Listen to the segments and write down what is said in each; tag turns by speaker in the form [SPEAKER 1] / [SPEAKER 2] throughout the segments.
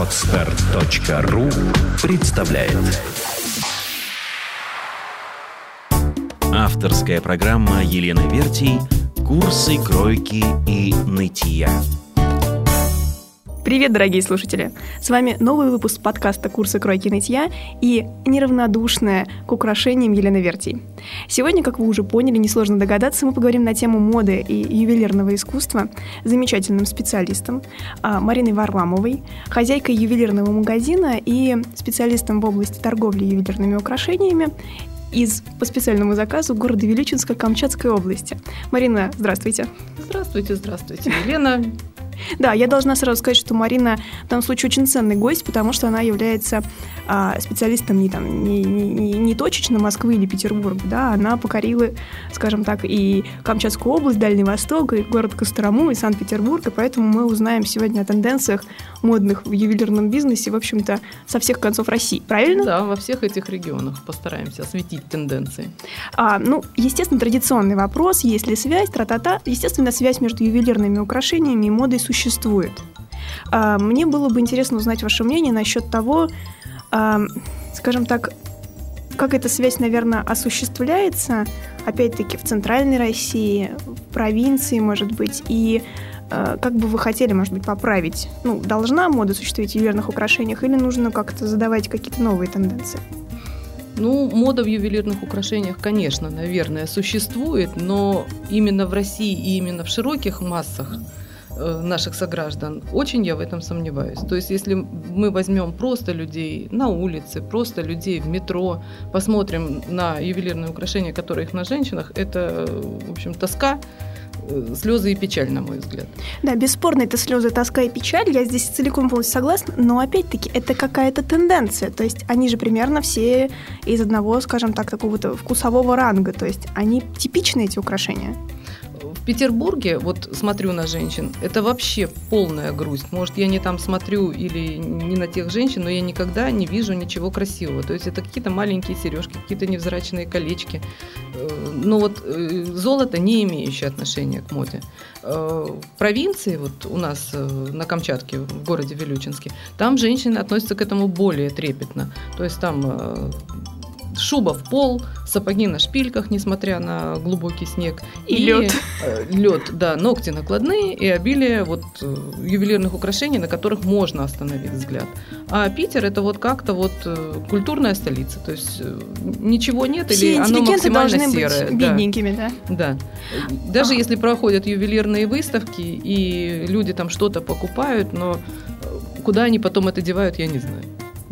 [SPEAKER 1] Отстар.ру представляет Авторская программа Елены Вертий «Курсы кройки и нытья».
[SPEAKER 2] Привет, дорогие слушатели! С вами новый выпуск подкаста «Курсы кройки нытья» и неравнодушная к украшениям Елена Вертий. Сегодня, как вы уже поняли, несложно догадаться, мы поговорим на тему моды и ювелирного искусства с замечательным специалистом а, Мариной Варламовой, хозяйкой ювелирного магазина и специалистом в области торговли ювелирными украшениями из по специальному заказу города Величинска Камчатской области. Марина, здравствуйте.
[SPEAKER 3] Здравствуйте, здравствуйте, Елена.
[SPEAKER 2] Да, я должна сразу сказать, что Марина в данном случае очень ценный гость, потому что она является а, специалистом не, там, не, не, не точечно Москвы или Петербурга, да, она покорила, скажем так, и Камчатскую область, Дальний Восток, и город Кострому, и Санкт-Петербург, и поэтому мы узнаем сегодня о тенденциях модных в ювелирном бизнесе, в общем-то, со всех концов России, правильно?
[SPEAKER 3] Да, во всех этих регионах постараемся осветить тенденции.
[SPEAKER 2] А, ну, естественно, традиционный вопрос, есть ли связь, тра-та-та. Естественно, связь между ювелирными украшениями и модой существует. А, мне было бы интересно узнать ваше мнение насчет того, скажем так, как эта связь, наверное, осуществляется, опять-таки, в центральной России, в провинции, может быть, и а, как бы вы хотели, может быть, поправить? Ну, должна мода существовать в ювелирных украшениях или нужно как-то задавать какие-то новые тенденции?
[SPEAKER 3] Ну, мода в ювелирных украшениях, конечно, наверное, существует, но именно в России и именно в широких массах – Э, наших сограждан. Очень я в этом сомневаюсь. То есть, если мы возьмем просто людей на улице, просто людей в метро, посмотрим на ювелирные украшения, которые их на женщинах, это, в общем, тоска, э, слезы и печаль, на мой взгляд.
[SPEAKER 2] Да, бесспорно, это слезы, тоска и печаль. Я здесь целиком полностью согласна. Но опять-таки это какая-то тенденция. То есть они же примерно все из одного, скажем так, такого-то вкусового ранга. То есть они типичны, эти украшения.
[SPEAKER 3] В Петербурге, вот смотрю на женщин, это вообще полная грусть. Может, я не там смотрю или не на тех женщин, но я никогда не вижу ничего красивого. То есть это какие-то маленькие сережки, какие-то невзрачные колечки. Э, но вот э, золото не имеющее отношения к моде. Э, в провинции, вот у нас на Камчатке, в городе Вилючинске, там женщины относятся к этому более трепетно. То есть там шуба в пол, сапоги на шпильках, несмотря на глубокий снег.
[SPEAKER 2] И, и лед.
[SPEAKER 3] Э, лед, да, ногти накладные и обилие вот э, ювелирных украшений, на которых можно остановить взгляд. А Питер это вот как-то вот э, культурная столица, то есть ничего нет
[SPEAKER 2] Все
[SPEAKER 3] или оно максимально
[SPEAKER 2] должны
[SPEAKER 3] серое.
[SPEAKER 2] Быть бедненькими, да.
[SPEAKER 3] Да. Даже а. если проходят ювелирные выставки и люди там что-то покупают, но куда они потом это девают, я не знаю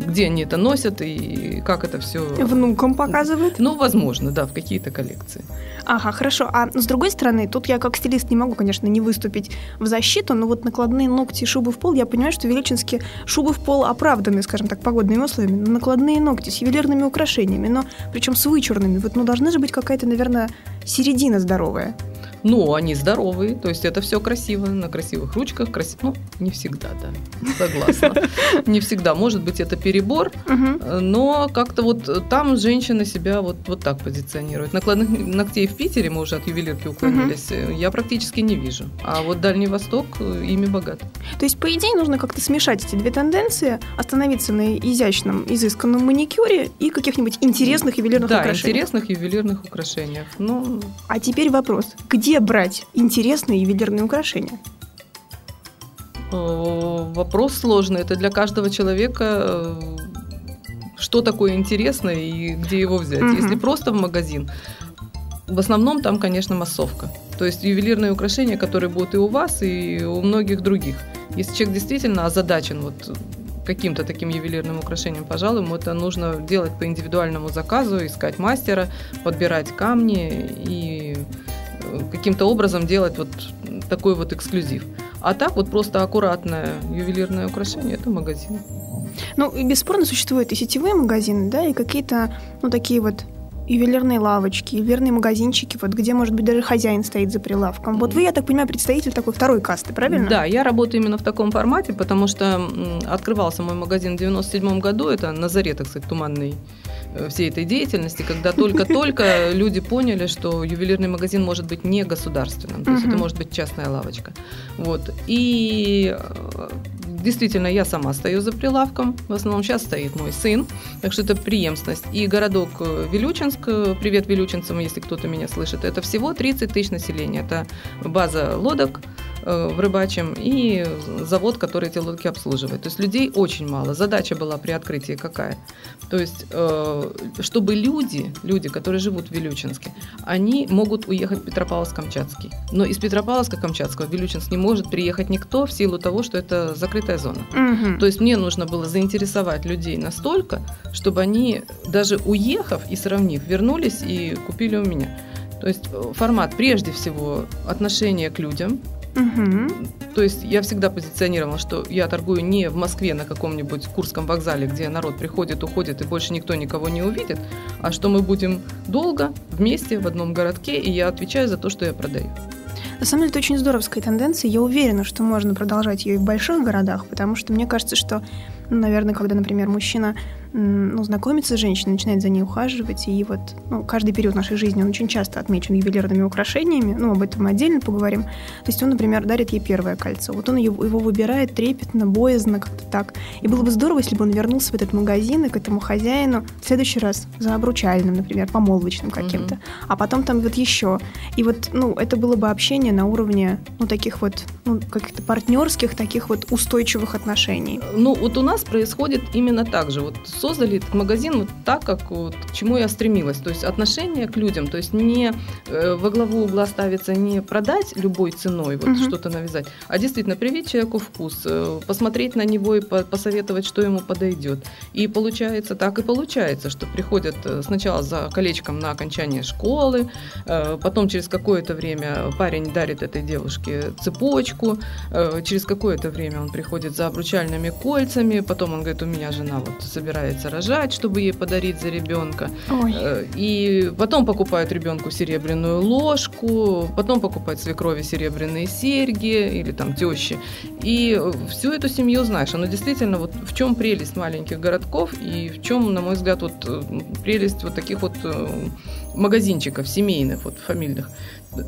[SPEAKER 3] где они это носят и как это все...
[SPEAKER 2] Внукам показывают?
[SPEAKER 3] Ну, возможно, да, в какие-то коллекции.
[SPEAKER 2] Ага, хорошо. А с другой стороны, тут я как стилист не могу, конечно, не выступить в защиту, но вот накладные ногти и шубы в пол, я понимаю, что в Величинске шубы в пол оправданы, скажем так, погодными условиями. Но накладные ногти с ювелирными украшениями, но причем с вычурными. Вот, ну, должна же быть какая-то, наверное, середина здоровая.
[SPEAKER 3] Ну, они здоровые, то есть это все красиво, на красивых ручках, красиво. Ну, не всегда, да, согласна. Не всегда, может быть, это перебор, но как-то вот там женщина себя вот, вот так позиционирует. Накладных ногтей в Питере, мы уже от ювелирки уклонились, я практически не вижу. А вот Дальний Восток э, ими богат.
[SPEAKER 2] То есть, по идее, нужно как-то смешать эти две тенденции, остановиться на изящном, изысканном маникюре и каких-нибудь интересных ювелирных
[SPEAKER 3] да,
[SPEAKER 2] украшениях.
[SPEAKER 3] Да, интересных ювелирных украшениях. Ну...
[SPEAKER 2] А теперь вопрос. Где где брать интересные ювелирные украшения?
[SPEAKER 3] Вопрос сложный. Это для каждого человека э, что такое интересное и где его взять. Угу. Если просто в магазин, в основном там, конечно, массовка. То есть ювелирные украшения, которые будут и у вас, и у многих других. Если человек действительно озадачен вот каким-то таким ювелирным украшением, пожалуй, ему это нужно делать по индивидуальному заказу, искать мастера, подбирать камни и каким-то образом делать вот такой вот эксклюзив. А так вот просто аккуратное ювелирное украшение – это магазин.
[SPEAKER 2] Ну, и бесспорно существуют и сетевые магазины, да, и какие-то, ну, такие вот ювелирные лавочки, ювелирные магазинчики, вот где, может быть, даже хозяин стоит за прилавком. Вот вы, я так понимаю, представитель такой второй касты, правильно?
[SPEAKER 3] Да, я работаю именно в таком формате, потому что открывался мой магазин в 97 году, это на заре, так сказать, туманный всей этой деятельности, когда только-только люди поняли, что ювелирный магазин может быть не государственным, то есть это может быть частная лавочка. Вот. И действительно, я сама стою за прилавком. В основном сейчас стоит мой сын. Так что это преемственность. И городок э, Вилючинск, э, привет вилючинцам, если кто-то меня слышит, это всего 30 тысяч населения. Это база лодок, Э, в рыбачьем и завод, который эти лодки обслуживает. То есть людей очень мало. Задача была при открытии какая? То есть, э, чтобы люди, люди, которые живут в Вилючинске, они могут уехать в Петропавловск-Камчатский. Но из Петропавловска-Камчатского в Вилючинск не может приехать никто в силу того, что это закрытая зона. Угу. То есть мне нужно было заинтересовать людей настолько, чтобы они, даже уехав и сравнив, вернулись и купили у меня. То есть э, формат прежде всего отношения к людям, То есть я всегда позиционировала, что я торгую не в Москве на каком-нибудь Курском вокзале, где народ приходит, уходит и больше никто никого не увидит, а что мы будем долго вместе в одном городке, и я отвечаю за то, что я продаю.
[SPEAKER 2] На самом деле, это очень здоровская тенденция. Я уверена, что можно продолжать ее и в больших городах, потому что мне кажется, что, ну, наверное, когда, например, мужчина ну, знакомится с женщиной, начинает за ней ухаживать, и вот ну, каждый период нашей жизни, он очень часто отмечен ювелирными украшениями, ну, об этом мы отдельно поговорим. То есть он, например, дарит ей первое кольцо, вот он его, его выбирает трепетно, боязно, как-то так. И было бы здорово, если бы он вернулся в этот магазин и к этому хозяину в следующий раз за обручальным, например, помолвочным каким-то, mm-hmm. а потом там вот еще. И вот, ну, это было бы общение на уровне, ну, таких вот, ну, каких-то партнерских, таких вот устойчивых отношений.
[SPEAKER 3] Ну, вот у нас происходит именно так же. Вот создали этот магазин вот так, как вот, к чему я стремилась. То есть отношение к людям, то есть не э, во главу угла ставится не продать любой ценой, вот угу. что-то навязать, а действительно привить человеку вкус, э, посмотреть на него и по посоветовать, что ему подойдет. И получается так и получается, что приходят э, сначала за колечком на окончание школы, э, потом через какое-то время парень дарит этой девушке цепочку, э, через какое-то время он приходит за обручальными кольцами, потом он говорит, у меня жена вот собирает собирается рожать, чтобы ей подарить за ребенка. Ой. Э, и потом покупают ребенку серебряную ложку, потом покупают свекрови серебряные серьги или там тещи. И всю эту семью знаешь. Оно действительно, вот в чем прелесть маленьких городков и в чем, на мой взгляд, вот э, прелесть вот таких вот э, магазинчиков семейных, вот фамильных.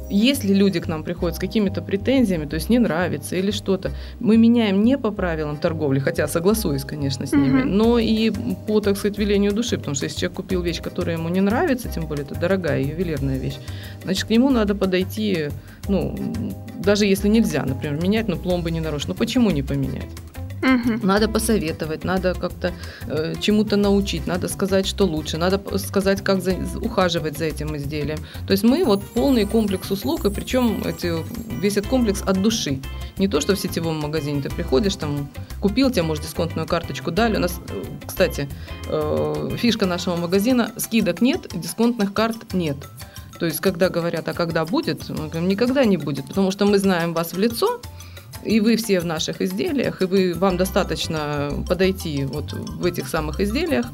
[SPEAKER 3] Если люди к нам приходят с какими-то претензиями, то есть не нравится или что-то, мы меняем не по правилам торговли, хотя согласуюсь, конечно, с ними, mm-hmm. но и по, так сказать, велению души, потому что если человек купил вещь, которая ему не нравится, тем более это дорогая ювелирная вещь, значит, к нему надо подойти, ну, даже если нельзя, например, менять, но пломбы не нарушены, ну почему не поменять? Угу. Надо посоветовать, надо как-то э, чему-то научить, надо сказать, что лучше, надо сказать, как за, ухаживать за этим изделием. То есть мы вот полный комплекс услуг, и причем эти, весь этот комплекс от души. Не то, что в сетевом магазине ты приходишь, там купил, тебе, может, дисконтную карточку дали. У нас, э, кстати, э, фишка нашего магазина, скидок нет, дисконтных карт нет. То есть, когда говорят, а когда будет, мы говорим, никогда не будет, потому что мы знаем вас в лицо, и вы все в наших изделиях, и вы, вам достаточно подойти вот в этих самых изделиях,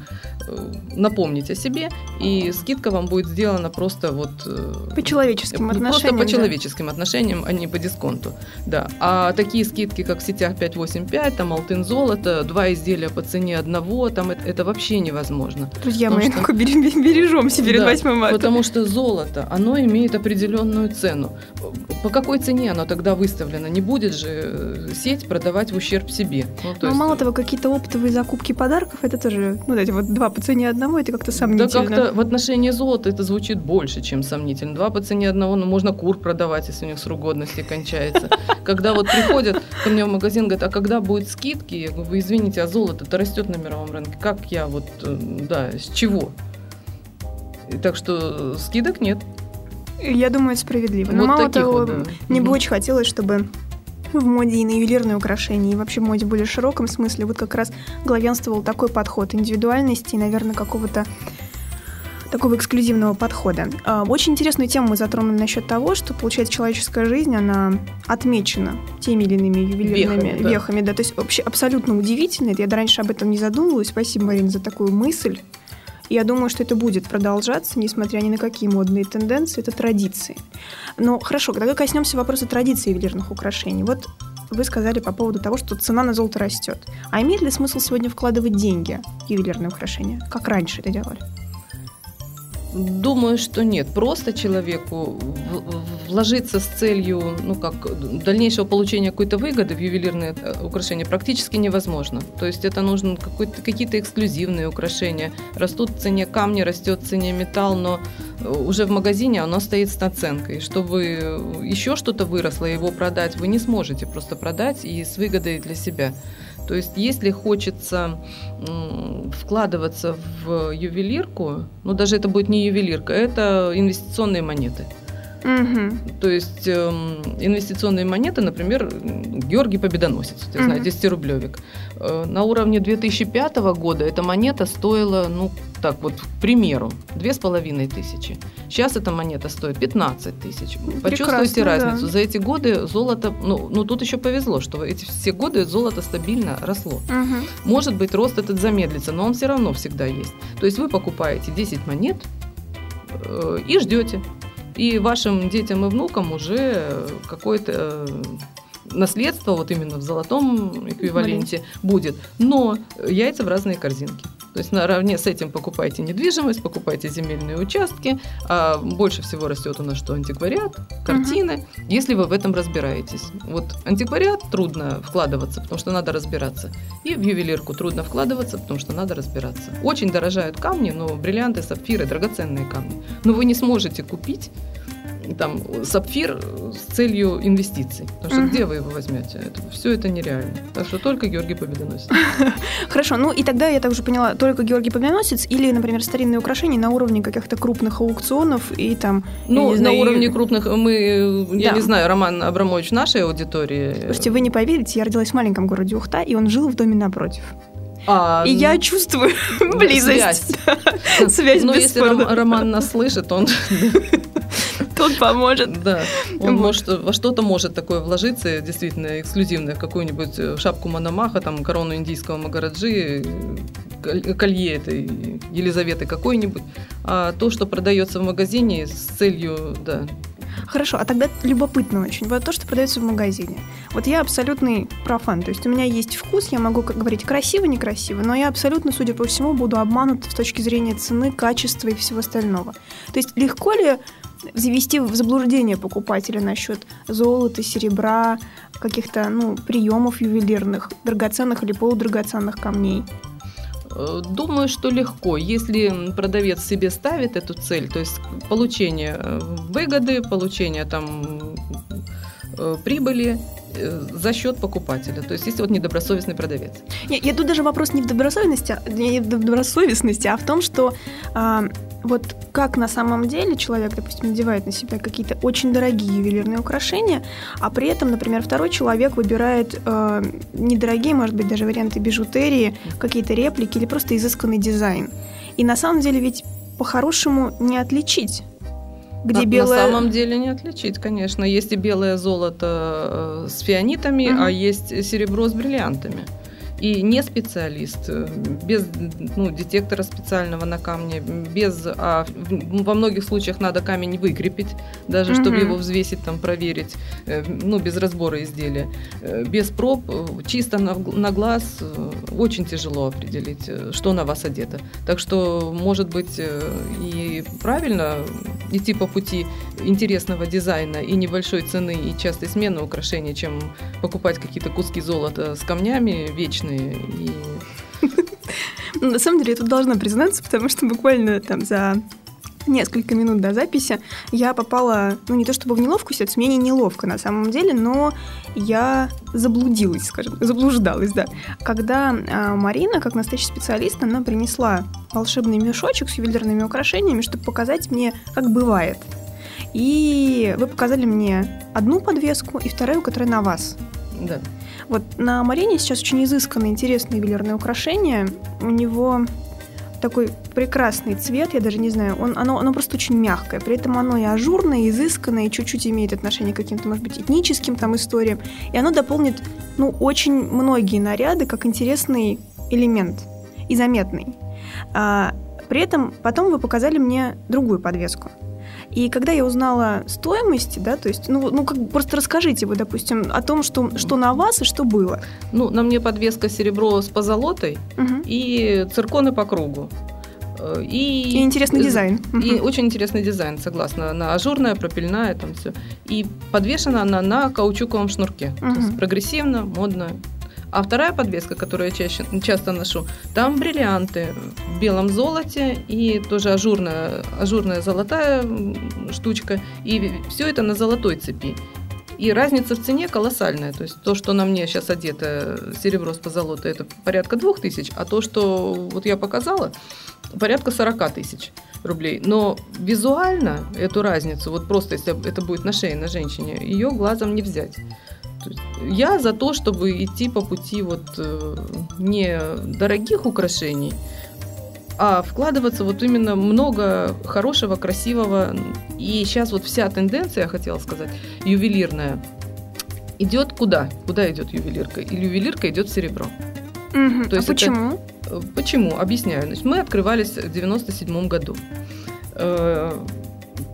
[SPEAKER 3] э, напомнить о себе, и скидка вам будет сделана просто вот...
[SPEAKER 2] Э, по человеческим
[SPEAKER 3] отношениям.
[SPEAKER 2] Просто
[SPEAKER 3] по да. человеческим отношениям, а не по дисконту. Да. А такие скидки, как в сетях 585, там Алтын золото, два изделия по цене одного, там это, это вообще невозможно.
[SPEAKER 2] Друзья мои, что... бережемся перед да, 8 марта.
[SPEAKER 3] Потому что золото, оно имеет определенную цену. По какой цене оно тогда выставлено? Не будет же сеть продавать в ущерб себе.
[SPEAKER 2] Ну, то Но есть... мало того, какие-то оптовые закупки подарков, это тоже, ну, эти вот два по цене одного, это как-то сомнительно.
[SPEAKER 3] Да как-то в отношении золота это звучит больше, чем сомнительно. Два по цене одного, ну, можно кур продавать, если у них срок годности кончается. Когда вот приходят ко мне в магазин, говорят, а когда будет скидки? Я говорю, вы извините, а золото-то растет на мировом рынке. Как я вот, э, да, с чего? Так что скидок нет.
[SPEAKER 2] Я думаю, справедливо. Но вот мало того, вот, да. мне бы очень хотелось, чтобы в моде и на ювелирные украшения, и вообще в моде в более широком смысле, вот как раз главенствовал такой подход индивидуальности и, наверное, какого-то такого эксклюзивного подхода. А, очень интересную тему мы затронули насчет того, что, получается, человеческая жизнь, она отмечена теми или иными ювелирными вехами. Да. вехами да. То есть вообще абсолютно удивительно. Я раньше об этом не задумывалась. Спасибо, Марина, за такую мысль. Я думаю, что это будет продолжаться, несмотря ни на какие модные тенденции, это традиции. Но хорошо, когда коснемся вопроса традиции ювелирных украшений. Вот вы сказали по поводу того, что цена на золото растет. А имеет ли смысл сегодня вкладывать деньги в ювелирные украшения, как раньше это делали?
[SPEAKER 3] Думаю, что нет. Просто человеку вложиться с целью ну, как, дальнейшего получения какой-то выгоды в ювелирные э, украшения практически невозможно. То есть это нужно какие-то эксклюзивные украшения. Растут в цене камни, растет в цене металл, но э, уже в магазине оно стоит с наценкой. Чтобы еще что-то выросло, его продать, вы не сможете просто продать и с выгодой для себя. То есть, если хочется вкладываться в ювелирку, ну даже это будет не ювелирка, это инвестиционные монеты. Угу. То есть э, инвестиционные монеты, например, Георгий Победоносец, я угу. знаю, 10-рублевик. Э, на уровне 2005 года эта монета стоила, ну, так вот, к примеру, две с половиной тысячи. Сейчас эта монета стоит 15 тысяч. Почувствуйте разницу. Да. За эти годы золото, ну, ну тут еще повезло, что эти все годы золото стабильно росло. Угу. Может быть, рост этот замедлится, но он все равно всегда есть. То есть вы покупаете 10 монет э, и ждете и вашим детям и внукам уже какое-то э, наследство вот именно в золотом эквиваленте будет. Но яйца в разные корзинки. То есть наравне с этим покупайте недвижимость, покупайте земельные участки. А больше всего растет у нас что? Антиквариат, картины, угу. если вы в этом разбираетесь. Вот антиквариат трудно вкладываться, потому что надо разбираться. И в ювелирку трудно вкладываться, потому что надо разбираться. Очень дорожают камни, но бриллианты, сапфиры, драгоценные камни. Но вы не сможете купить там сапфир с целью инвестиций. Потому что угу. где вы его возьмете? Это, все это нереально. Так что только Георгий Победоносец.
[SPEAKER 2] Хорошо, ну и тогда я также поняла, только Георгий Победоносец или, например, старинные украшения на уровне каких-то крупных аукционов и там...
[SPEAKER 3] Ну, на уровне крупных мы, я да. не знаю, Роман Абрамович нашей аудитории.
[SPEAKER 2] Слушайте, вы не поверите, я родилась в маленьком городе Ухта, и он жил в доме напротив. А, и я чувствую близость.
[SPEAKER 3] Связь. Связь Но если Роман нас слышит, он
[SPEAKER 2] Тут поможет.
[SPEAKER 3] Да. Он может во что-то может такое вложиться, действительно, эксклюзивное, в какую-нибудь э, шапку Мономаха, там, корону индийского Магараджи, колье этой Елизаветы какой-нибудь. А то, что продается в магазине с целью, да,
[SPEAKER 2] Хорошо, а тогда любопытно очень. Вот то, что продается в магазине. Вот я абсолютный профан. То есть у меня есть вкус, я могу как говорить красиво, некрасиво, но я абсолютно, судя по всему, буду обманут с точки зрения цены, качества и всего остального. То есть легко ли завести в заблуждение покупателя насчет золота, серебра, каких-то ну, приемов ювелирных, драгоценных или полудрагоценных камней.
[SPEAKER 3] Э, думаю, что легко. Если продавец себе ставит эту цель, то есть получение э, выгоды, получение там э, прибыли, за счет покупателя. То есть, если вот недобросовестный продавец.
[SPEAKER 2] Я, я тут даже вопрос не в добросовестности, не в добросовестности, а в том, что а, вот как на самом деле человек, допустим, надевает на себя какие-то очень дорогие ювелирные украшения, а при этом, например, второй человек выбирает э, недорогие, может быть, даже варианты бижутерии, какие-то реплики или просто изысканный дизайн. И на самом деле ведь по-хорошему не отличить
[SPEAKER 3] где на, белое... На самом деле не отличить, конечно. Есть и белое золото э, с фианитами, угу. а есть серебро с бриллиантами и не специалист, э, без ну, детектора специального на камне, без, а во многих случаях надо камень выкрепить, даже mm-hmm. чтобы его взвесить, там, проверить, э, ну, без разбора изделия. Э, без проб, чисто на, на глаз очень тяжело определить, что на вас одето. Так что, может быть, и правильно идти по пути интересного дизайна и небольшой цены и частой смены украшений, чем покупать какие-то куски золота с камнями вечные. И...
[SPEAKER 2] На самом деле, я тут должна признаться, потому что буквально там за несколько минут до записи я попала, ну не то чтобы в неловкую ситуацию, мне не неловко на самом деле, но я заблудилась, скажем, заблуждалась, да. Когда а, Марина, как настоящий специалист, она принесла волшебный мешочек с ювелирными украшениями, чтобы показать мне, как бывает. И вы показали мне одну подвеску и вторую, которая на вас.
[SPEAKER 3] Да.
[SPEAKER 2] Вот на Марине сейчас очень изысканное, интересное ювелирное украшение. У него такой прекрасный цвет, я даже не знаю, он, оно, оно просто очень мягкое, при этом оно и ажурное, и изысканное, и чуть-чуть имеет отношение к каким-то, может быть, этническим там историям, и оно дополнит, ну, очень многие наряды как интересный элемент и заметный. А, при этом потом вы показали мне другую подвеску. И когда я узнала стоимость, да, то есть, ну, ну как, просто расскажите вы, допустим, о том, что, что на вас и что было.
[SPEAKER 3] Ну, на мне подвеска серебро с позолотой угу. и цирконы по кругу. Э,
[SPEAKER 2] И, и интересный дизайн.
[SPEAKER 3] И очень интересный дизайн, согласна. Она ажурная, пропильная, там все. И подвешена она на каучуковом шнурке.
[SPEAKER 2] Мгм.
[SPEAKER 3] То есть прогрессивно, модно. А вторая подвеска, которую я чаще, часто ношу, там бриллианты в белом золоте и тоже ажурная, ажурная золотая штучка. И все это на золотой цепи. И разница в цене колоссальная. То есть то, что на мне сейчас одето серебро с позолотой, это порядка двух тысяч, а то, что вот я показала, порядка 40 тысяч рублей. Но визуально эту разницу, вот просто если это будет на шее на женщине, ее глазом не взять. Я за то, чтобы идти по пути вот э, не дорогих украшений, а вкладываться вот именно много хорошего, красивого. И сейчас вот вся тенденция, я хотела сказать, ювелирная, идет куда? Куда идет ювелирка? И ювелирка идет в серебро.
[SPEAKER 2] Мгм.
[SPEAKER 3] То есть
[SPEAKER 2] а почему?
[SPEAKER 3] Э, Почему? Объясняю. Значит, мы открывались в 97 году. Э,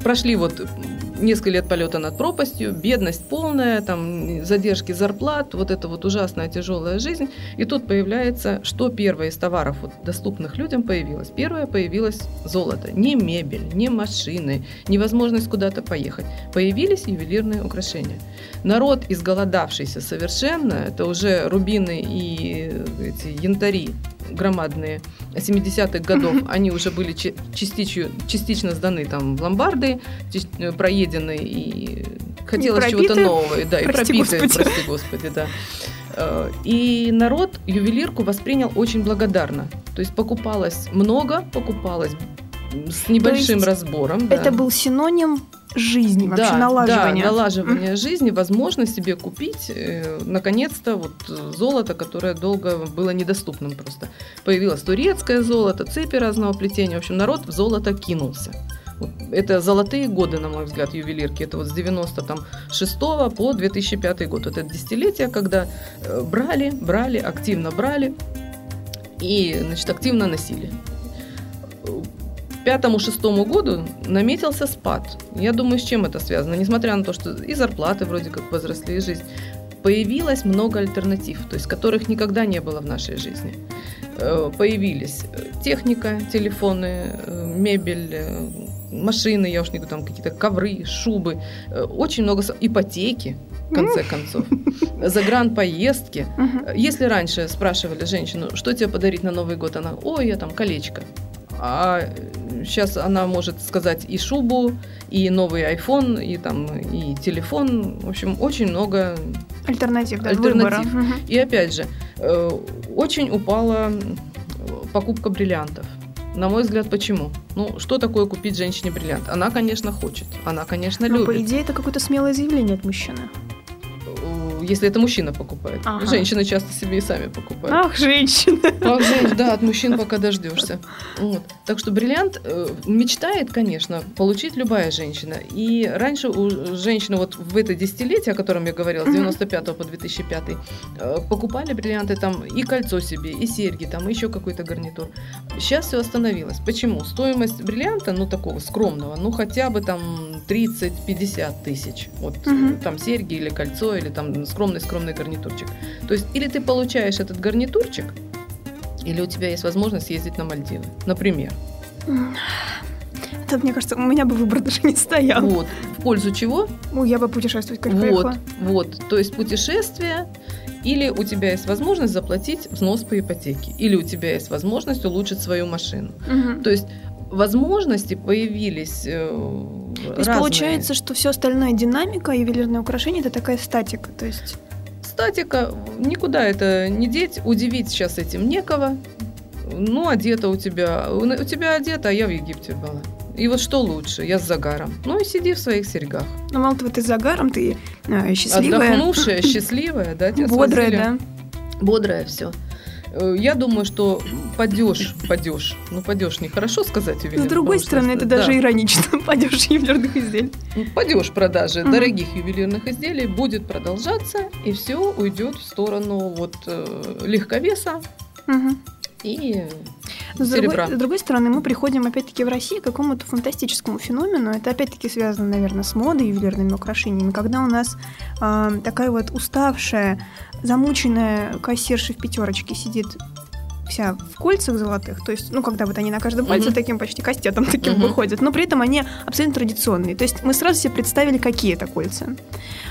[SPEAKER 3] Прошли вот несколько лет полета над пропастью, бедность полная, там задержки зарплат, вот это вот ужасная тяжелая жизнь. И тут появляется, что первое из товаров, вот, доступных людям, появилось. Первое появилось золото. Не мебель, не машины, не возможность куда-то поехать. Появились ювелирные украшения. Народ, изголодавшийся совершенно, это уже рубины и эти янтари громадные 70-х годов, они уже были частичью, частично сданы там в ломбарды, э, проедены и хотелось чего-то
[SPEAKER 2] пропиты.
[SPEAKER 3] нового, да, и
[SPEAKER 2] Прости,
[SPEAKER 3] пропитые,
[SPEAKER 2] Господи.
[SPEAKER 3] прости господи, да. Э, И народ ювелирку воспринял очень благодарно. То есть покупалось много, покупалось с небольшим разбором. да.
[SPEAKER 2] Это был синоним жизни, вообще налаживания.
[SPEAKER 3] Да, налаживание жизни, возможность себе купить, э, наконец-то, вот золото, которое долго было недоступным просто. Появилось турецкое золото, цепи разного плетения. В общем, народ в золото кинулся. Вот Это золотые годы, на мой взгляд, ювелирки. Это вот с 96 по 2005 год. Вот это десятилетие, когда э, брали, брали, активно брали и, значит, активно носили. Пятому-шестому году наметился спад. Я думаю, с чем это связано? Несмотря на то, что и зарплаты вроде как возросли, и жизнь. Появилось много альтернатив, то есть которых никогда не было в нашей жизни. Э, Появились э, техника, телефоны, э, мебель, машины, я уж не говорю, там какие-то ковры, шубы, очень много ипотеки, в конце концов, загранпоездки. Если раньше спрашивали женщину, что тебе подарить на Новый год, она, ой, я там колечко. А сейчас она может сказать и шубу, и новый iPhone, и там и телефон. В общем, очень много.
[SPEAKER 2] Альтернатив, да,
[SPEAKER 3] Альтернатив.
[SPEAKER 2] выбора.
[SPEAKER 3] И опять же, э, очень упала покупка бриллиантов. На мой взгляд, почему? Ну, что такое купить женщине бриллиант? Она, конечно, хочет. Она, конечно,
[SPEAKER 2] Но,
[SPEAKER 3] любит.
[SPEAKER 2] по идее, это какое-то смелое заявление от мужчины.
[SPEAKER 3] Если это мужчина покупает.
[SPEAKER 2] Ага.
[SPEAKER 3] Женщины часто себе и сами покупают.
[SPEAKER 2] Ах, женщина.
[SPEAKER 3] Ах, женщ- да, от мужчин пока дождешься. Вот. Так что бриллиант э, мечтает, конечно, получить любая женщина. И раньше у женщины вот в это десятилетие, о котором я говорила, с
[SPEAKER 2] Мгм.
[SPEAKER 3] 95 по 2005, э, покупали бриллианты там и кольцо себе, и серьги, там и еще какой-то гарнитур. Сейчас все остановилось. Почему? Стоимость бриллианта, ну такого скромного, ну хотя бы там 30-50 тысяч. Вот
[SPEAKER 2] Мгм.
[SPEAKER 3] там серьги или кольцо, или там скромный-скромный гарнитурчик. То есть или ты получаешь этот гарнитурчик, или у тебя есть возможность ездить на Мальдивы, например.
[SPEAKER 2] Тут, мне кажется, у меня бы выбор даже не стоял.
[SPEAKER 3] Вот. В пользу чего?
[SPEAKER 2] Ой, я бы путешествовать как
[SPEAKER 3] Вот,
[SPEAKER 2] поехала.
[SPEAKER 3] вот. То есть путешествие, или у тебя есть возможность заплатить взнос по ипотеке, или у тебя есть возможность улучшить свою машину.
[SPEAKER 2] Мгм.
[SPEAKER 3] То есть возможности появились э,
[SPEAKER 2] То есть
[SPEAKER 3] разные.
[SPEAKER 2] получается, что все остальное динамика, ювелирное украшение это такая статика. То есть
[SPEAKER 3] Статика, никуда это не деть, удивить сейчас этим некого. Ну, одета у тебя, у тебя одета, а я в Египте была. И вот что лучше, я с загаром. Ну и сиди в своих серьгах.
[SPEAKER 2] ну, мало того, ты с загаром, ты э, счастливая,
[SPEAKER 3] Отдохнувшая, счастливая, да,
[SPEAKER 2] бодрая, да.
[SPEAKER 3] Бодрая все. Я думаю, что падеж, падеж. Ну, падеж нехорошо сказать
[SPEAKER 2] С
[SPEAKER 3] ювелирным,
[SPEAKER 2] другой
[SPEAKER 3] потому что,
[SPEAKER 2] стороны, это
[SPEAKER 3] да.
[SPEAKER 2] даже иронично. Падеж ювелирных изделий.
[SPEAKER 3] Ну, падеж продажи
[SPEAKER 2] Мгм.
[SPEAKER 3] дорогих ювелирных изделий будет продолжаться, и все уйдет в сторону вот э, легковеса
[SPEAKER 2] Мгм.
[SPEAKER 3] и
[SPEAKER 2] с
[SPEAKER 3] серебра.
[SPEAKER 2] другой, с другой стороны, мы приходим опять-таки в Россию к какому-то фантастическому феномену. Это опять-таки связано, наверное, с модой, ювелирными украшениями. Когда у нас а, такая вот уставшая, замученная кассирша в пятерочке сидит вся в кольцах золотых, то есть, ну, когда вот они на каждом пальце
[SPEAKER 3] Мгм.
[SPEAKER 2] таким почти кастетом таким
[SPEAKER 3] Мгм.
[SPEAKER 2] выходят, но при этом они абсолютно традиционные. То есть мы сразу себе представили, какие это кольца.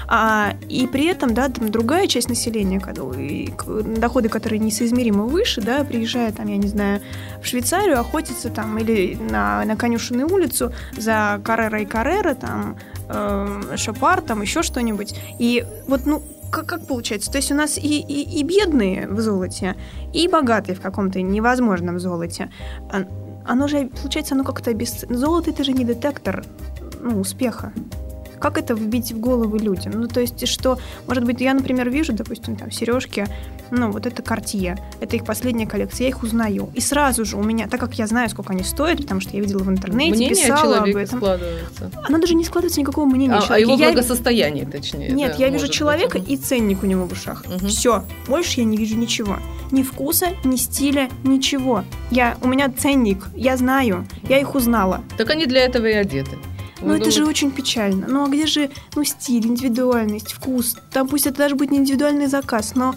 [SPEAKER 2] А, и при этом, да, там другая часть населения, когда- и доходы, которые несоизмеримо выше, да, приезжая там, я не знаю, в Швейцарию, охотиться там или на, на конюшенную улицу за Каррера и Каррера, там, э, Шопар, там, еще что-нибудь. И вот, ну, как, как получается? То есть у нас и, и, и бедные в золоте, и богатые в каком-то невозможном золоте. Оно же, получается, оно как-то без... Золото — это же не детектор ну, успеха. Как это вбить в головы людям? Ну, то есть, что, может быть, я, например, вижу, допустим, там, сережки, ну, вот это Cartier, это их последняя коллекция, я их узнаю. И сразу же у меня, так как я знаю, сколько они стоят, потому что я видела в интернете,
[SPEAKER 3] Мнение
[SPEAKER 2] писала об этом.
[SPEAKER 3] складывается.
[SPEAKER 2] Оно даже не складывается никакого мнения
[SPEAKER 3] А,
[SPEAKER 2] о
[SPEAKER 3] о
[SPEAKER 2] человеке.
[SPEAKER 3] его
[SPEAKER 2] Я-
[SPEAKER 3] благосостоянии, точнее.
[SPEAKER 2] Нет,
[SPEAKER 3] да,
[SPEAKER 2] я вижу
[SPEAKER 3] быть.
[SPEAKER 2] человека
[SPEAKER 3] Мгм.
[SPEAKER 2] и ценник у него в ушах.
[SPEAKER 3] Мгм.
[SPEAKER 2] Все. Больше я не вижу ничего. Ни вкуса, ни стиля, ничего. Я, у меня ценник, я знаю, я их узнала.
[SPEAKER 3] Так они для этого и одеты. Вы
[SPEAKER 2] это же очень печально. Ну а где же ну, стиль, индивидуальность, вкус? Там пусть это даже будет не индивидуальный заказ, но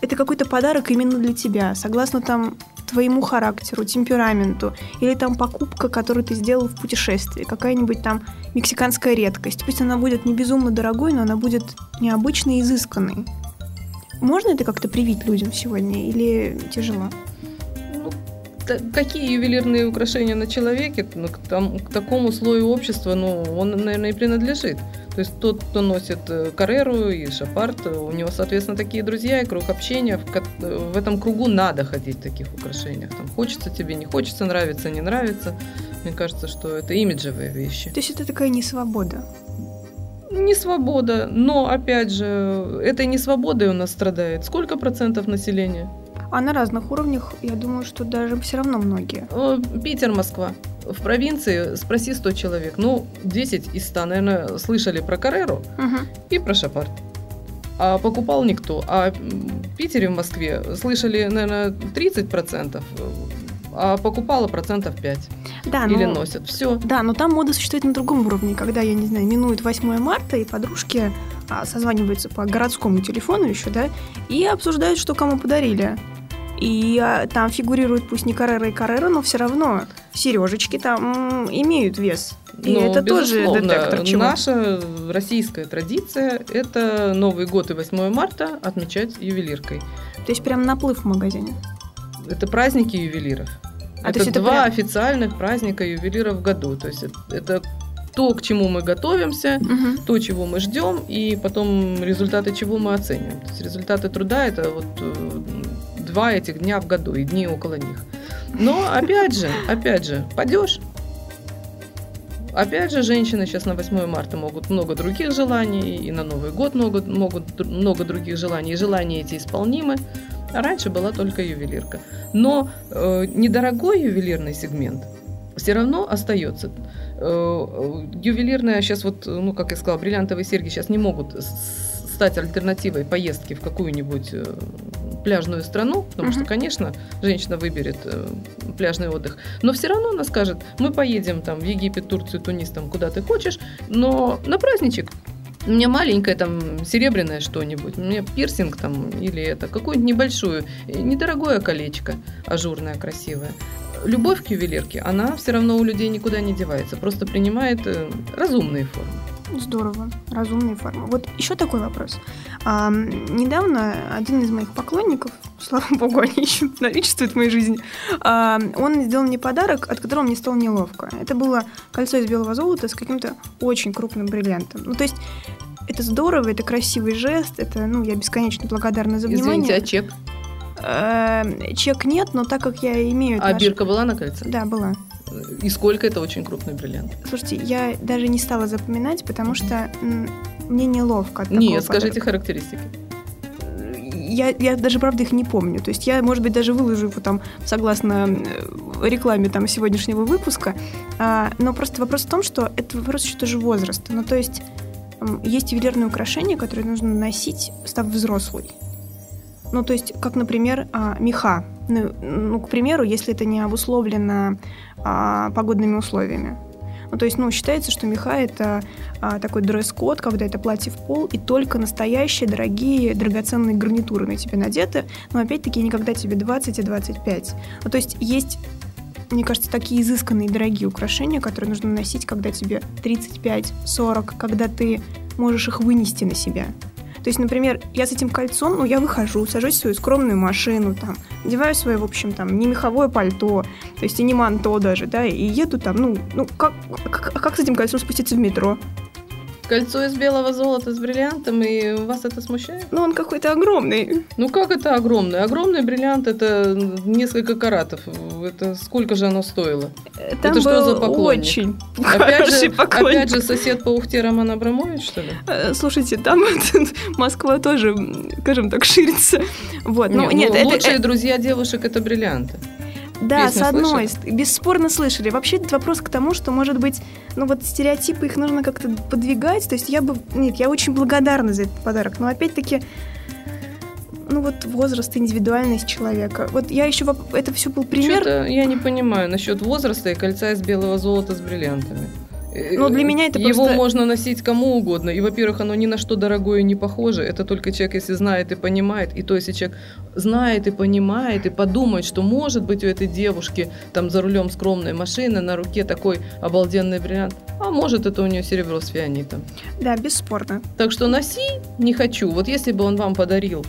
[SPEAKER 2] это какой-то подарок именно для тебя, согласно там твоему характеру, темпераменту, или там покупка, которую ты сделал в путешествии, какая-нибудь там мексиканская редкость. Пусть она будет не безумно дорогой, но она будет необычной и изысканной. Можно это как-то привить людям сегодня или тяжело?
[SPEAKER 3] Ну, какие ювелирные украшения на человеке, ну, к, там- к такому слою общества, ну, он, наверное, и принадлежит. То есть тот, кто носит э, Карреру и Шапарт, у него, соответственно, такие друзья и круг общения. В, в этом кругу надо ходить в таких украшениях. Там хочется тебе, не хочется, нравится, не нравится. Мне кажется, что это имиджевые вещи.
[SPEAKER 2] То есть это такая несвобода.
[SPEAKER 3] Не свобода, но, опять же, этой несвободой у нас страдает. Сколько процентов населения?
[SPEAKER 2] А на разных уровнях, я думаю, что даже все равно многие.
[SPEAKER 3] Питер, Москва. В провинции спроси 100 человек. Ну, 10 из 100, наверное, слышали про Карреру
[SPEAKER 2] Мгм.
[SPEAKER 3] и про Шапарт. А покупал никто. А в Питере, в Москве слышали, наверное, 30%, а покупало процентов 5.
[SPEAKER 2] Да,
[SPEAKER 3] Или
[SPEAKER 2] но-
[SPEAKER 3] носят. Все.
[SPEAKER 2] Да, но там мода существует на другом уровне, когда, я не знаю, минует 8 марта, и подружки созваниваются по городскому телефону еще, да, и обсуждают, что кому подарили. И а, там фигурируют пусть не Каррера и Каррера, но все равно сережечки там имеют вес. И
[SPEAKER 3] Ну,
[SPEAKER 2] это тоже детектор чего.
[SPEAKER 3] Наша российская традиция – это Новый год и 8 марта отмечать ювелиркой.
[SPEAKER 2] То есть прям наплыв в магазине.
[SPEAKER 3] Это праздники ювелиров.
[SPEAKER 2] А, то
[SPEAKER 3] это
[SPEAKER 2] есть это
[SPEAKER 3] два
[SPEAKER 2] прям-
[SPEAKER 3] официальных праздника ювелиров в году. То есть это, это то, к чему мы готовимся,
[SPEAKER 2] Мгм.
[SPEAKER 3] то, чего мы ждем, и потом результаты чего мы оцениваем. То есть результаты труда это вот э, два этих дня в году и дни около них. Но опять же, опять же, падеж. Опять же, женщины сейчас на 8 марта могут много других желаний, и на Новый год могут, могут много других желаний, и желания эти исполнимы. А раньше была только ювелирка. Но э, недорогой ювелирный сегмент все равно остается. Э, э, ювелирная сейчас вот, ну, как я сказала, бриллиантовые серьги сейчас не могут стать альтернативой поездки в какую-нибудь э, пляжную страну, потому что,
[SPEAKER 2] Мгм.
[SPEAKER 3] конечно, женщина выберет э, пляжный отдых, но все равно она скажет, мы поедем там в Египет, Турцию, Тунис, там куда ты хочешь, но на праздничек мне маленькое там серебряное что-нибудь, мне пирсинг там или это, какую-нибудь небольшую, э, недорогое колечко, ажурное, красивое. Любовь к ювелирке, она все равно у людей никуда не девается, просто принимает э, разумные формы.
[SPEAKER 2] Здорово, разумные формы. Вот еще такой вопрос. А, недавно один из моих поклонников, слава богу, они еще наличествуют в моей жизни, а, он сделал мне подарок, от которого мне стало неловко. Это было кольцо из белого золота с каким-то очень крупным бриллиантом. Ну, то есть это здорово, это красивый жест, это, ну, я бесконечно благодарна за
[SPEAKER 3] Извините,
[SPEAKER 2] внимание.
[SPEAKER 3] а чек?
[SPEAKER 2] Э, чек нет, но так как я имею...
[SPEAKER 3] А
[SPEAKER 2] отнош-
[SPEAKER 3] бирка была на кольце?
[SPEAKER 2] Да, была.
[SPEAKER 3] И сколько это очень крупный бриллиант?
[SPEAKER 2] Слушайте, я даже не стала запоминать, потому что мне неловко от
[SPEAKER 3] Нет, скажите
[SPEAKER 2] подарка.
[SPEAKER 3] характеристики.
[SPEAKER 2] я, я даже, правда, их не помню. То есть я, может быть, даже выложу его там согласно рекламе там сегодняшнего выпуска. А, но просто вопрос в том, что это вопрос еще тоже возраста. Ну, то есть есть ювелирные украшения, которые нужно носить, став взрослой. Ну, то есть, как, например, а, меха. Ну, ну, к примеру, если это не обусловлено а, погодными условиями. Ну, то есть, ну, считается, что меха – это а, такой дресс-код, когда это платье в пол, и только настоящие, дорогие, драгоценные гарнитуры на тебе надеты, но, опять-таки, никогда тебе 20 и 25. Ну, то есть, есть мне кажется, такие изысканные дорогие украшения, которые нужно носить, когда тебе 35-40, когда ты можешь их вынести на себя. То есть, например, я с этим кольцом, ну, я выхожу, сажусь в свою скромную машину, там, одеваю свое, в общем, там, не меховое пальто, то есть и не манто даже, да, и еду там, ну, ну как, как, как с этим кольцом спуститься в метро?
[SPEAKER 3] Кольцо из белого золота с бриллиантом, и вас это смущает?
[SPEAKER 2] Ну, он какой-то огромный.
[SPEAKER 3] Ну, как это огромный? Огромный бриллиант – это несколько каратов. Это сколько же оно стоило?
[SPEAKER 2] Там
[SPEAKER 3] это
[SPEAKER 2] что за поклонник? очень
[SPEAKER 3] опять же, поклонник. Опять же, сосед по Ухте Роман Абрамович, что ли?
[SPEAKER 2] Э, слушайте, там Москва тоже, скажем так, ширится. Вот.
[SPEAKER 3] Ну, нет, ну, лучшие это, друзья девушек – это бриллианты.
[SPEAKER 2] Да,
[SPEAKER 3] Песню
[SPEAKER 2] с одной, слышали? бесспорно слышали. Вообще этот вопрос к тому, что, может быть, ну вот стереотипы их нужно как-то подвигать. То есть я бы... Нет, я очень благодарна за этот подарок. Но опять-таки, ну вот возраст, индивидуальность человека. Вот я еще... Это все был пример...
[SPEAKER 3] Что-то я не понимаю насчет возраста и кольца из белого золота с бриллиантами.
[SPEAKER 2] Но для меня это
[SPEAKER 3] Его
[SPEAKER 2] просто...
[SPEAKER 3] можно носить кому угодно. И, во-первых, оно ни на что дорогое не похоже. Это только человек, если знает и понимает. И то, если человек знает и понимает, и подумает, что может быть у этой девушки там за рулем скромной машины, на руке такой обалденный бриллиант. А может, это у нее серебро с фианитом.
[SPEAKER 2] Да, бесспорно.
[SPEAKER 3] Так что носи не хочу. Вот если бы он вам подарил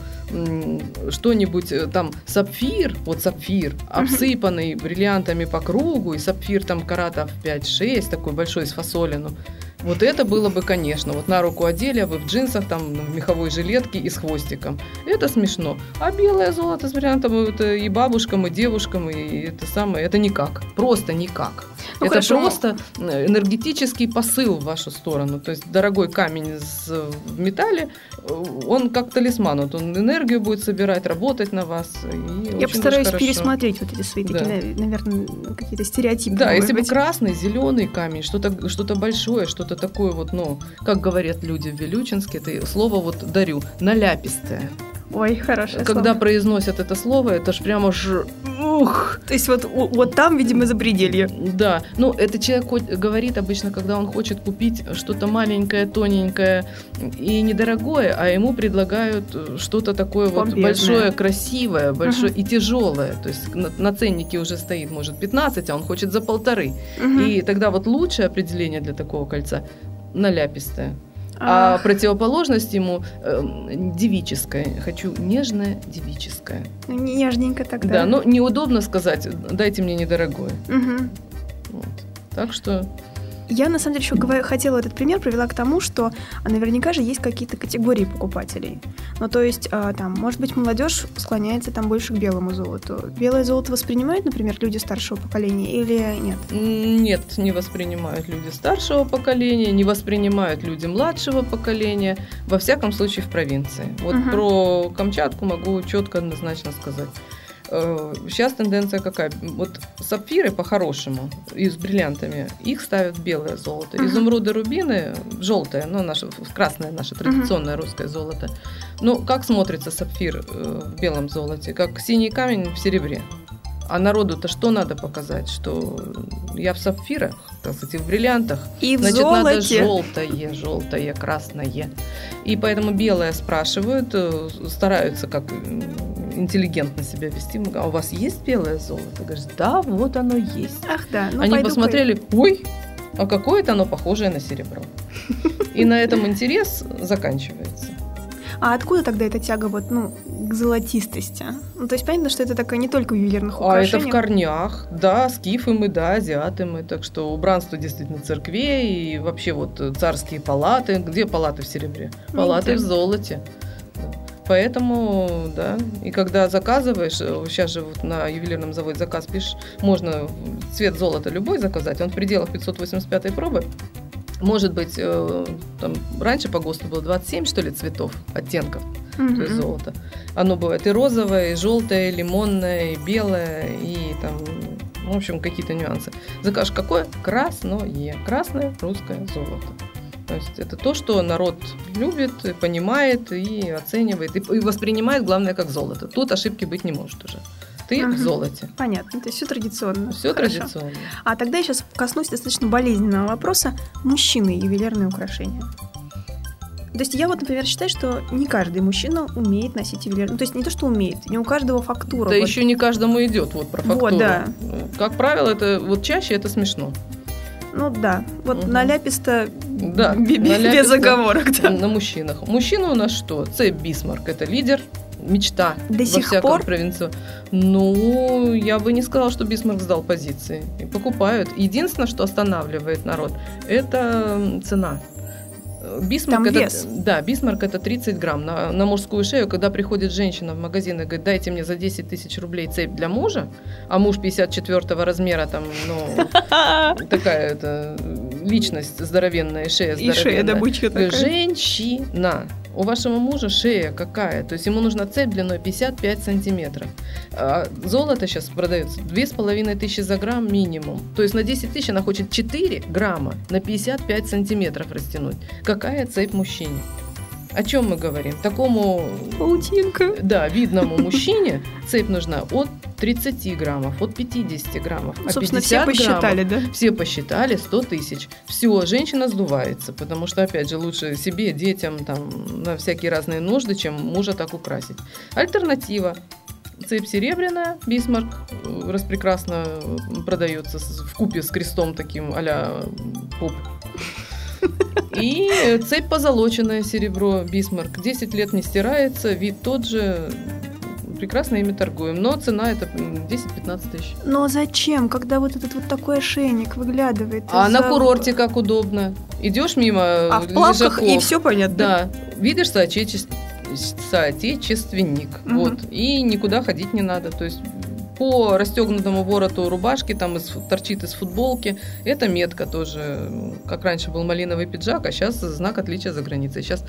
[SPEAKER 3] что-нибудь э, там сапфир, вот сапфир, обсыпанный бриллиантами по кругу, и сапфир там каратов 5-6, такой большой с фасолину. Вот это было бы, конечно, вот на руку одели, а вы в джинсах, там, в меховой жилетке и с хвостиком. Это смешно. А белое золото с бриллиантом это и бабушкам, и девушкам, и это самое, это никак. Просто никак. Ну, это хорошо. просто э, энергетический посыл в вашу сторону. То есть дорогой камень в металле, э, он как талисман. Вот он энергию будет собирать, работать на вас.
[SPEAKER 2] Я постараюсь пересмотреть вот эти свои да. такие, наверное, какие-то стереотипы.
[SPEAKER 3] Да, если быть. бы красный, зеленый камень, что-то что большое, что-то такое вот, ну, как говорят люди в Вилючинске, это слово вот дарю, наляпистое.
[SPEAKER 2] Ой, хорошее
[SPEAKER 3] Когда
[SPEAKER 2] слово.
[SPEAKER 3] произносят это слово, это ж прямо ж... Ух!
[SPEAKER 2] То есть вот, вот там, видимо, запределье.
[SPEAKER 3] Да. Ну, это человек говорит обычно, когда он хочет купить что-то маленькое, тоненькое и недорогое, а ему предлагают что-то такое Помпезное. вот большое, красивое, большое uh-huh. и тяжелое. То есть на, на ценнике уже стоит, может, 15, а он хочет за полторы. Uh-huh. И тогда вот лучшее определение для такого кольца наляпистое. А, а противоположность ему э, девическая. Хочу нежное девическое.
[SPEAKER 2] Ну, нежненько тогда.
[SPEAKER 3] Да, но неудобно сказать, дайте мне недорогое.
[SPEAKER 2] Угу.
[SPEAKER 3] Вот. Так что
[SPEAKER 2] я, на самом деле, еще хотела этот пример привела к тому, что а, наверняка же есть какие-то категории покупателей. Ну, то есть, а, там, может быть, молодежь склоняется там больше к белому золоту. Белое золото воспринимают, например, люди старшего поколения или нет?
[SPEAKER 3] Нет, не воспринимают люди старшего поколения, не воспринимают люди младшего поколения, во всяком случае в провинции. Вот uh-huh. про Камчатку могу четко однозначно сказать. Сейчас э, тенденция какая? Вот сапфиры по-хорошему и с бриллиантами, их ставят в белое золото. Uh-huh. Изумруды, рубины желтое, ну, наше, красное наше традиционное uh-huh. русское золото. Ну, как смотрится сапфир э, в белом золоте? Как синий камень в серебре. А народу-то что надо показать? Что я в сапфирах, так сказать, в бриллиантах.
[SPEAKER 2] И
[SPEAKER 3] в Значит,
[SPEAKER 2] золоте.
[SPEAKER 3] надо желтое, желтое, красное. И поэтому белое спрашивают, э, стараются как интеллигентно себя вести. Мы говорим, а у вас есть белое золото? Говорит, да, вот оно есть.
[SPEAKER 2] Ах, да.
[SPEAKER 3] Ну, Они посмотрели, ой, а какое-то оно похожее на серебро. И на этом интерес заканчивается.
[SPEAKER 2] А откуда тогда эта тяга вот, ну, к золотистости? Ну, то есть понятно, что это такое не только в ювелирных украшениях.
[SPEAKER 3] А это в корнях, да, скифы мы, да, азиаты мы. Так что убранство действительно церквей и вообще вот царские палаты. Где палаты в серебре? Палаты в золоте. Поэтому, да, и когда заказываешь, сейчас же вот на ювелирном заводе заказ пишешь, можно цвет золота любой заказать, он в пределах 585 пробы. Может быть, э, там, раньше по ГОСТу было 27, что ли, цветов, оттенков, mm-hmm. то есть золота. Оно бывает и розовое, и желтое, и лимонное, и белое, и там, в общем, какие-то нюансы. Закажешь какое? Красное. Красное русское золото. То есть это то, что народ любит, понимает и оценивает, и воспринимает, главное, как золото. Тут ошибки быть не может уже. ты
[SPEAKER 2] Мгм.
[SPEAKER 3] в золоте.
[SPEAKER 2] Понятно, то есть все традиционно.
[SPEAKER 3] Все
[SPEAKER 2] Хорошо.
[SPEAKER 3] традиционно.
[SPEAKER 2] А тогда я сейчас коснусь достаточно болезненного вопроса. Мужчины и ювелирные украшения. То есть я вот, например, считаю, что не каждый мужчина умеет носить ювелирные. То есть не то, что умеет, не у каждого фактура.
[SPEAKER 3] Да
[SPEAKER 2] вот.
[SPEAKER 3] еще не каждому идет вот про
[SPEAKER 2] Вот,
[SPEAKER 3] фактуру.
[SPEAKER 2] да.
[SPEAKER 3] Как правило, это вот чаще это смешно.
[SPEAKER 2] Ну да, вот
[SPEAKER 3] Мгм.
[SPEAKER 2] на ляпис-то
[SPEAKER 3] Да,
[SPEAKER 2] без оговорок. да.
[SPEAKER 3] На мужчинах. Мужчина у нас что? Цепь Бисмарк. Это лидер, мечта.
[SPEAKER 2] До
[SPEAKER 3] во
[SPEAKER 2] сих
[SPEAKER 3] всяком
[SPEAKER 2] пор?
[SPEAKER 3] провинци- Ну, я бы не сказала, что Бисмарк сдал позиции. И покупают. Единственное, что останавливает народ, это цена. Э, Бисмарк
[SPEAKER 2] Там
[SPEAKER 3] это,
[SPEAKER 2] вес.
[SPEAKER 3] Да, Бисмарк это 30 грамм на, на мужскую шею. Когда приходит женщина в магазин и говорит, дайте мне за 10 тысяч рублей цепь для мужа, а муж 54 размера, там, ну, такая это личность здоровенная, шея
[SPEAKER 2] И шея
[SPEAKER 3] здоровенная. Говорю,
[SPEAKER 2] такая.
[SPEAKER 3] Женщина. У вашего мужа шея какая? То есть ему нужна цепь длиной 55 сантиметров. А золото сейчас продается 2500 за грамм минимум. То есть на 10 тысяч она хочет 4 грамма на 55 сантиметров растянуть. Какая цепь мужчине? О чем мы говорим? Такому
[SPEAKER 2] Паутинка.
[SPEAKER 3] да, видному мужчине цепь нужна от 30 граммов, от 50 граммов.
[SPEAKER 2] Ну,
[SPEAKER 3] а
[SPEAKER 2] собственно,
[SPEAKER 3] 50
[SPEAKER 2] все посчитали,
[SPEAKER 3] граммов
[SPEAKER 2] да?
[SPEAKER 3] все посчитали 100 тысяч. Все, женщина сдувается, потому что, опять же, лучше себе, детям, там, на всякие разные нужды, чем мужа так украсить. Альтернатива. Цепь серебряная, Бисмарк, э, распрекрасно э, продается в купе с крестом таким а-ля поп. И цепь позолоченная серебро, Бисмарк. 10 лет не стирается, вид тот же. Прекрасно ими торгуем, но цена это м, 10-15 тысяч.
[SPEAKER 2] Но зачем, когда вот этот вот такой ошейник выглядывает?
[SPEAKER 3] А
[SPEAKER 2] из-за-
[SPEAKER 3] на курорте как удобно. Идешь мимо
[SPEAKER 2] А в плавках и все понятно.
[SPEAKER 3] Да, видишь соотече- соотечественник.
[SPEAKER 2] Мгм.
[SPEAKER 3] Вот. И никуда ходить не надо. То есть по расстегнутому вороту рубашки, там из, торчит из футболки. Это метка тоже. Как раньше был малиновый пиджак, а сейчас знак отличия за границей. Сейчас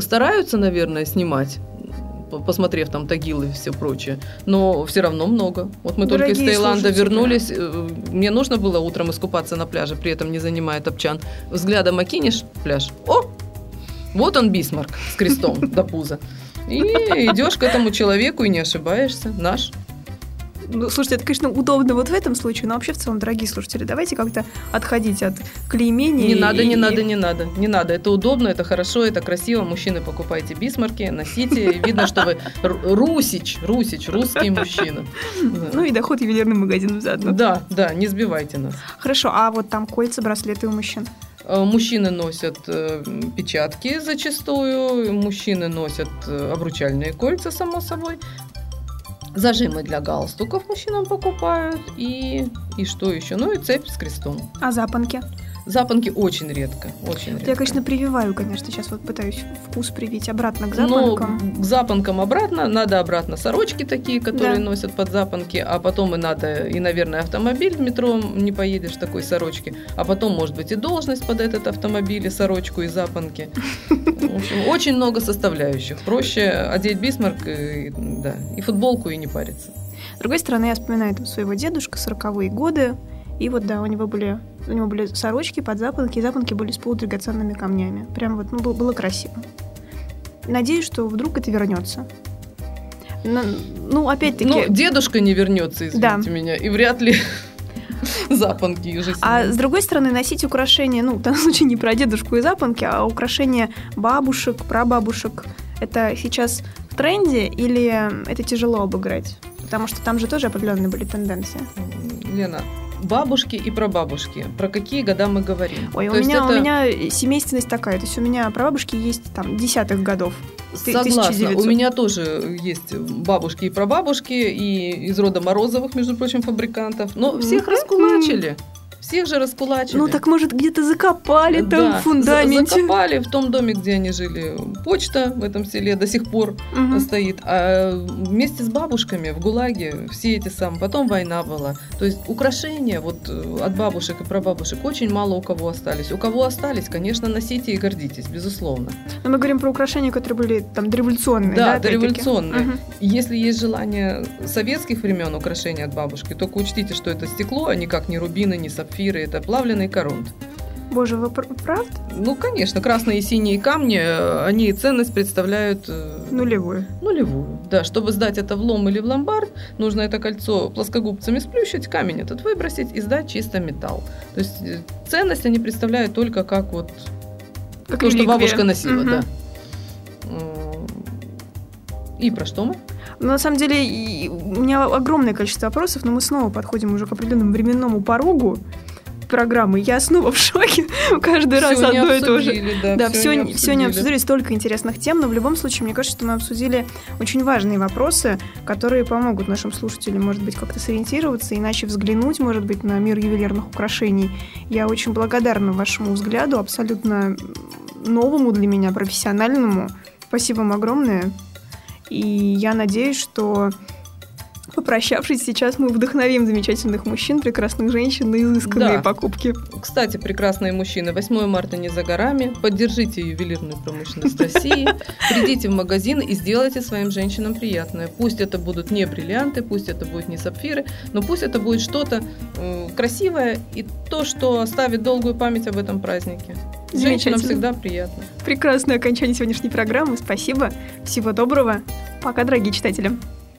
[SPEAKER 3] стараются, наверное, снимать по- посмотрев там тагилы и все прочее. Но все равно много. Вот мы только из
[SPEAKER 2] Дорогие
[SPEAKER 3] Таиланда
[SPEAKER 2] слушатели.
[SPEAKER 3] вернулись. э, Мне нужно было утром искупаться на пляже, при этом не занимая топчан. Взглядом окинешь пляж. О! Вот он Бисмарк с крестом до пуза. И идешь к этому человеку и не ошибаешься. Наш.
[SPEAKER 2] Ну, слушайте, это, конечно, удобно вот в этом случае, но вообще в целом, дорогие слушатели, давайте как-то отходить от клеймения.
[SPEAKER 3] Не надо,
[SPEAKER 2] и-
[SPEAKER 3] не надо, не надо. Не надо. Это удобно, это хорошо, это красиво. Мужчины, покупайте бисмарки, носите. Видно, что вы ру- русич, русич, русский мужчина.
[SPEAKER 2] Ну и доход ювелирным магазином заодно.
[SPEAKER 3] Да, да, не сбивайте нас.
[SPEAKER 2] Хорошо, а вот там кольца, браслеты у мужчин.
[SPEAKER 3] Э, Мужчины носят э, печатки зачастую, мужчины носят э, обручальные кольца, само собой. Зажимы для галстуков мужчинам покупают. И, и что еще? Ну и цепь с крестом.
[SPEAKER 2] А запонки?
[SPEAKER 3] Запонки очень редко. Очень редко.
[SPEAKER 2] Я, конечно, прививаю, конечно, сейчас вот пытаюсь вкус привить обратно к
[SPEAKER 3] Но
[SPEAKER 2] запонкам.
[SPEAKER 3] к запонкам обратно, надо обратно сорочки такие, которые
[SPEAKER 2] Да.
[SPEAKER 3] носят под запонки, а потом и надо, и, наверное, автомобиль в метро не поедешь в такой сорочке, а потом, может быть, и должность под этот автомобиль, и сорочку, и запонки. В общем, очень много составляющих. Проще одеть бисмарк, и, да, и футболку, и не париться.
[SPEAKER 2] С другой стороны, я вспоминаю там своего дедушка, 40-е годы, и вот, да, у него были, у него были сорочки под запонки, и запонки были с полудрагоценными камнями. Прям вот, ну, было, было красиво. Надеюсь, что вдруг это вернется. На- ну, опять-таки...
[SPEAKER 3] Ну, дедушка не вернется, извините
[SPEAKER 2] Да.
[SPEAKER 3] меня, и вряд ли запонки уже
[SPEAKER 2] А с другой стороны, носить украшения, ну, в данном случае не про дедушку и запонки, а украшения бабушек, прабабушек, это сейчас в тренде или это тяжело обыграть? Потому что там же тоже определенные были тенденции.
[SPEAKER 3] Лена, бабушки и прабабушки. Про какие года мы говорим?
[SPEAKER 2] Ой, у
[SPEAKER 3] То
[SPEAKER 2] меня, у
[SPEAKER 3] это-
[SPEAKER 2] меня семейственность такая. То есть у меня прабабушки есть там десятых годов.
[SPEAKER 3] Согласна.
[SPEAKER 2] 1900.
[SPEAKER 3] У меня тоже есть бабушки и прабабушки, и из рода Морозовых, между прочим, фабрикантов. Но всех раскулачили. Всех же раскулачили.
[SPEAKER 2] Ну так может где-то закопали там
[SPEAKER 3] Да,
[SPEAKER 2] в фундаменте.
[SPEAKER 3] за- Закопали в том доме, где они жили. Почта в этом селе до сих пор
[SPEAKER 2] Мгм.
[SPEAKER 3] стоит. А вместе с бабушками в ГУЛАГе все эти самые. Потом война была. То есть украшения вот э, от бабушек и прабабушек очень мало у кого остались. У кого остались, конечно, носите и гордитесь, безусловно.
[SPEAKER 2] Но мы говорим про украшения, которые были там дореволюционные.
[SPEAKER 3] Да,
[SPEAKER 2] Да,
[SPEAKER 3] дореволюционные.
[SPEAKER 2] Мгм.
[SPEAKER 3] Если есть желание советских времен украшения от бабушки, только учтите, что это стекло, а никак не рубины, не сапфиры, это плавленый корунд.
[SPEAKER 2] Боже, вы пр- прав?
[SPEAKER 3] Ну, конечно, красные и синие камни, э, они ценность представляют э,
[SPEAKER 2] Нулевую.
[SPEAKER 3] нулевую. Да, чтобы сдать это в лом или в ломбард, нужно это кольцо плоскогубцами сплющить, камень этот выбросить и сдать чисто металл. То есть э, ценность они представляют только как вот
[SPEAKER 2] Как
[SPEAKER 3] то, что бабушка носила,
[SPEAKER 2] Мгм.
[SPEAKER 3] да. И про что мы?
[SPEAKER 2] Ну, на самом деле, у меня огромное количество вопросов, но мы снова подходим уже к определенному временному порогу программы. Я снова в шоке. Каждый раз
[SPEAKER 3] Всё не
[SPEAKER 2] одно и то же.
[SPEAKER 3] Да,
[SPEAKER 2] Да, все,
[SPEAKER 3] не
[SPEAKER 2] все не обсудили, столько интересных тем, но в любом случае, мне кажется, что мы обсудили очень важные вопросы, которые помогут нашим слушателям, может быть, как-то сориентироваться, иначе взглянуть, может быть, на мир ювелирных украшений. Я очень благодарна вашему взгляду, абсолютно новому для меня, профессиональному. Спасибо вам огромное. И я надеюсь, что попрощавшись сейчас, мы вдохновим замечательных мужчин, прекрасных женщин на изысканные
[SPEAKER 3] Да.
[SPEAKER 2] покупки.
[SPEAKER 3] Кстати, прекрасные мужчины, 8 марта не за горами. Поддержите ювелирную промышленность России. Придите в магазин и сделайте своим женщинам приятное. Пусть это будут не бриллианты, пусть это будут не сапфиры, но пусть это будет что-то э, красивое и то, что оставит долгую память об этом празднике. Женщинам всегда приятно.
[SPEAKER 2] Прекрасное окончание сегодняшней программы. Спасибо. Всего доброго. Пока, дорогие читатели.